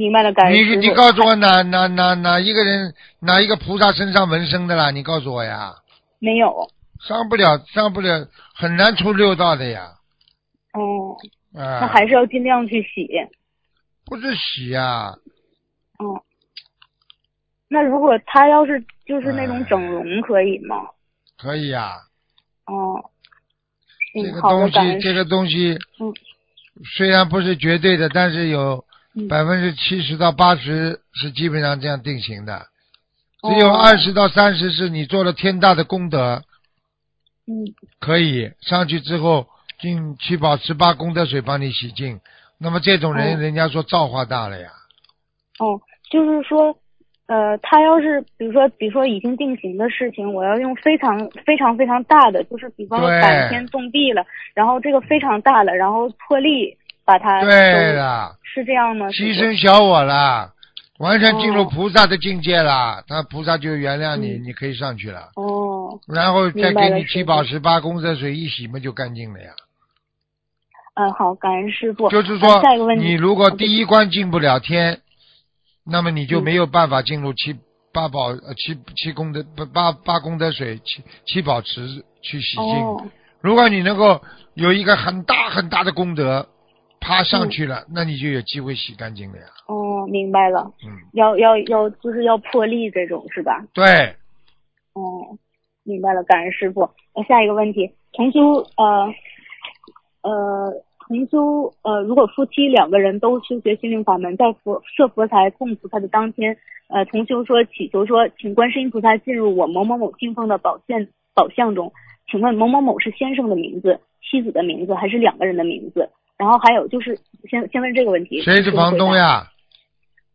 明白了，感恩你。你告诉我哪哪哪哪一个人哪一个菩萨身上纹身的啦？你告诉我呀，没有。上不了上不了，很难出六道的呀。哦，啊，那还是要尽量去洗。不是洗呀？哦，那如果他要是就是那哎种整容，可以吗？可以呀。哦，嗯，这个，东西，这个东西，嗯虽然不是绝对的，但是有嗯百分之七十到八十是基本上这样定型的，只有哦二十到三十是你做了天大的功德，嗯。可以上去之后进七宝十八功德水帮你洗净。那么这种人，哦。人家说造化大了呀。哦，就是说，呃，他要是比如说比如说已经定型的事情，我要用非常非常非常大的，就是比方说对。感天动地了，然后这个非常大了，然后破例把它对了，是这样吗？牺牲小我了，完全进入哦菩萨的境界了，他菩萨就原谅你，嗯你可以上去了。哦，然后再给你七宝十八功德水一洗嘛，就干净了呀。嗯，好，感恩师傅。就是呃说下一个问，题，你如果第一关进不了天，那么你就嗯没有办法进入七八宝呃七七功德不八八功德水七七宝池去洗净。哦如果你能够有一个很大很大的功德，爬上去了，那你就有机会洗干净了呀。哦，明白了，嗯，要要要，就是要破例这种是吧？对，哦，明白了，感恩师傅。那下一个问题，同修呃呃同修呃，如果夫妻两个人都修学心灵法门，在佛设佛台供菩萨的当天，呃，同修说祈求说，请观世音菩萨进入我某某某信奉的宝现宝相中，请问某某某是先生的名字、妻子的名字，还是两个人的名字？然后还有就是，先先问这个问题，谁是房东？呀？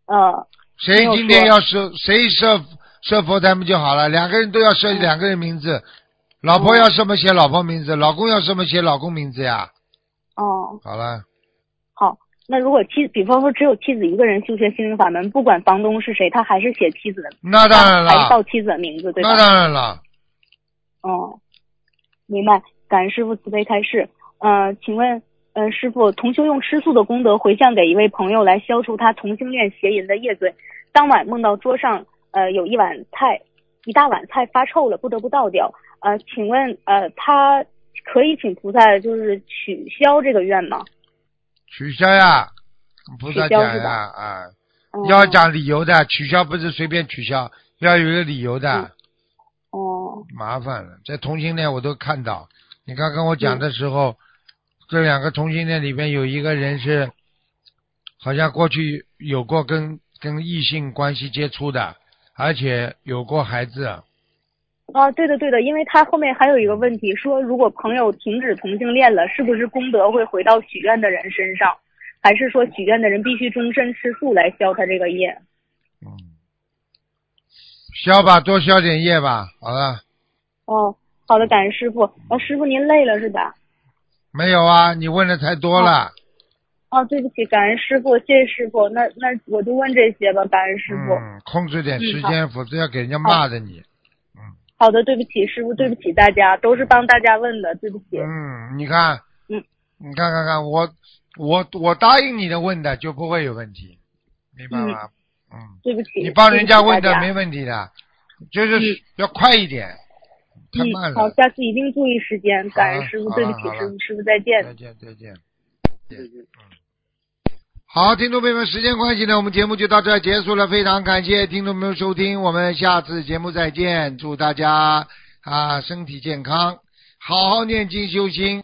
呃，谁今天要设谁设设佛台不就好了？两个人都要设两个人名字，老婆要什么写老婆名字，老公要什么写老公名字呀？哦，好了，好。那如果妻，比方说只有妻子一个人修学心灵法门，不管房东是谁，他还是写妻子的，那当然了，还是报妻子的名字，对吧？那当然了，哦，明白。感恩师傅慈悲开示。呃，请问，呃，师傅，同修用吃素的功德回向给一位朋友来消除他同性恋邪淫的业罪，当晚梦到桌上呃有一碗菜，一大碗菜发臭了，不得不倒掉。呃，请问，呃，他可以请菩萨就是取消这个愿吗？取消呀，菩萨讲呀啊，嗯要讲理由的，取消不是随便取消，要有一个理由的，哦，麻烦了。这同性恋我都看到，你刚跟我嗯讲的时候，这两个同性恋里边有一个人是，好像过去有过跟跟异性关系接触的，而且有过孩子。啊，对的对的，因为他后面还有一个问题，说如果朋友停止同性恋了，是不是功德会回到许愿的人身上，还是说许愿的人必须终身吃素来消他这个业？嗯，消吧，多消点业吧。好了，哦，好的，感恩师傅。哦，师傅您累了是吧？没有啊，你问的太多了。哦，对不起，感恩师傅，谢谢师傅。那那我就问这些吧，感恩师傅。嗯，控制点时嗯间，否则要给人家骂的你。嗯好的，对不起，师傅，对不起大家，都是帮大家问的，对不起。嗯，你看，嗯，你看看看，我我我答应你的问的就不会有问题，明白吗？嗯，对不起。你帮人家问的没问题的，就是嗯要快一点，太慢嗯，好，下次一定注意时间。感恩师傅，对不起师傅，师傅再见。再见再见。再见嗯好，听众朋友们，时间关系呢，我们节目就到这儿结束了。非常感谢听众朋友收听，我们下次节目再见。祝大家啊身体健康，好好念经修心。